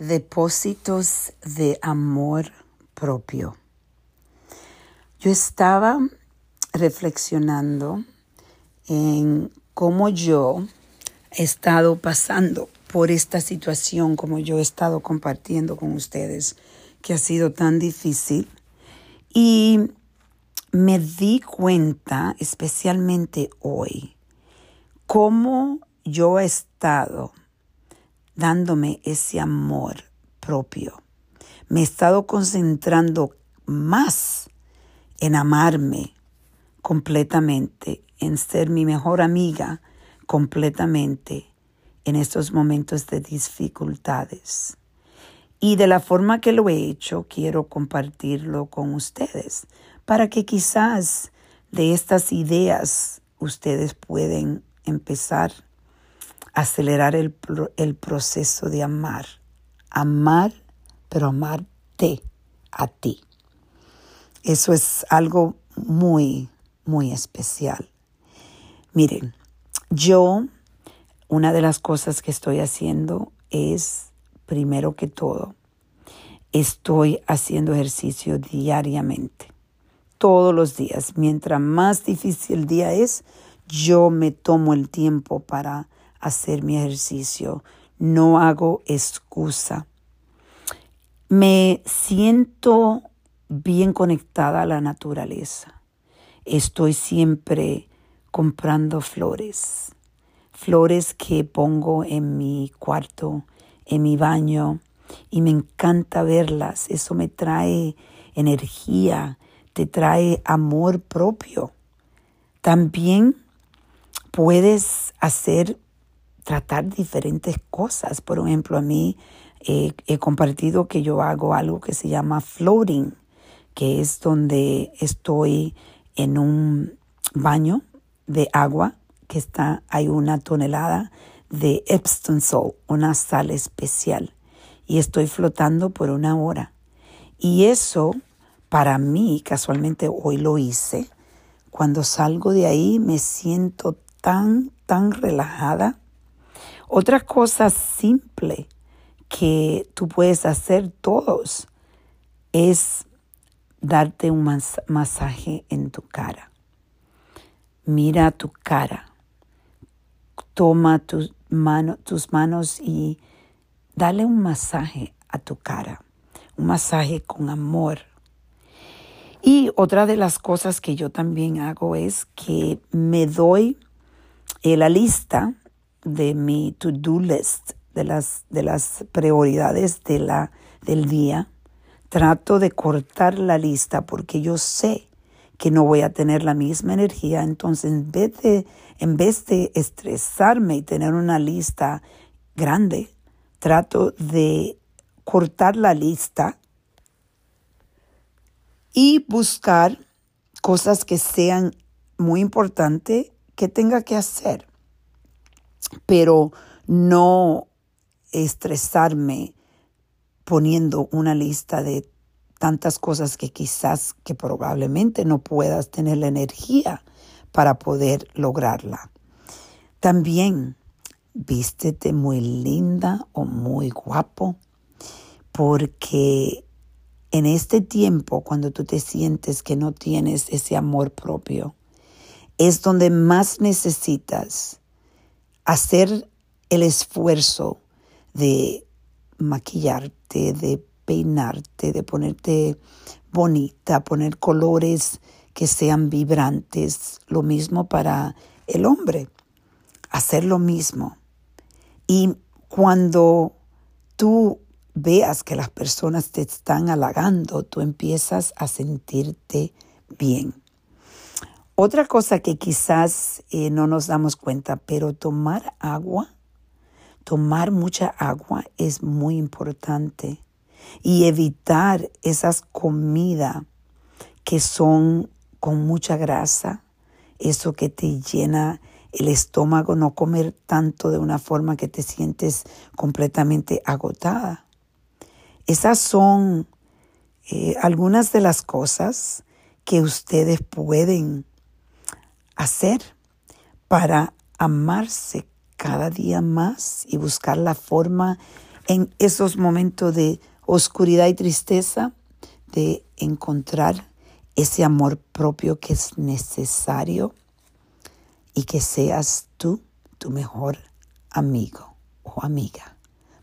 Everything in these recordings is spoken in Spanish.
Depósitos de amor propio. Yo estaba reflexionando en cómo yo he estado pasando por esta situación, como yo he estado compartiendo con ustedes, que ha sido tan difícil. Y me di cuenta, especialmente hoy, cómo yo he estado dándome ese amor propio. Me he estado concentrando más en amarme completamente, en ser mi mejor amiga completamente en estos momentos de dificultades. Y de la forma que lo he hecho, quiero compartirlo con ustedes, para que quizás de estas ideas ustedes pueden empezar acelerar el, el proceso de amar. Amar, pero amarte a ti. Eso es algo muy, muy especial. Miren, yo, una de las cosas que estoy haciendo es, primero que todo, estoy haciendo ejercicio diariamente, todos los días. Mientras más difícil el día es, yo me tomo el tiempo para hacer mi ejercicio. No hago excusa. Me siento bien conectada a la naturaleza. Estoy siempre comprando flores. Flores que pongo en mi cuarto, en mi baño, y me encanta verlas. Eso me trae energía, te trae amor propio. También puedes hacer tratar diferentes cosas. Por ejemplo, a mí eh, he compartido que yo hago algo que se llama floating, que es donde estoy en un baño de agua que está, hay una tonelada de Epsom salt, una sal especial, y estoy flotando por una hora. Y eso, para mí, casualmente hoy lo hice, cuando salgo de ahí me siento tan, tan relajada otra cosa simple que tú puedes hacer todos es darte un masaje en tu cara. Mira tu cara. Toma tus manos y dale un masaje a tu cara. Un masaje con amor. Y otra de las cosas que yo también hago es que me doy la lista de mi to-do list, de las, de las prioridades de la, del día, trato de cortar la lista porque yo sé que no voy a tener la misma energía. Entonces, en vez de, en vez de estresarme y tener una lista grande, trato de cortar la lista y buscar cosas que sean muy importantes que tenga que hacer pero no estresarme poniendo una lista de tantas cosas que quizás, que probablemente no puedas tener la energía para poder lograrla. También vístete muy linda o muy guapo, porque en este tiempo, cuando tú te sientes que no tienes ese amor propio, es donde más necesitas hacer el esfuerzo de maquillarte, de peinarte, de ponerte bonita, poner colores que sean vibrantes. Lo mismo para el hombre, hacer lo mismo. Y cuando tú veas que las personas te están halagando, tú empiezas a sentirte bien. Otra cosa que quizás eh, no nos damos cuenta, pero tomar agua, tomar mucha agua es muy importante y evitar esas comidas que son con mucha grasa, eso que te llena el estómago, no comer tanto de una forma que te sientes completamente agotada. Esas son eh, algunas de las cosas que ustedes pueden hacer para amarse cada día más y buscar la forma en esos momentos de oscuridad y tristeza, de encontrar ese amor propio que es necesario y que seas tú tu mejor amigo o amiga.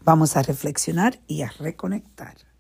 Vamos a reflexionar y a reconectar.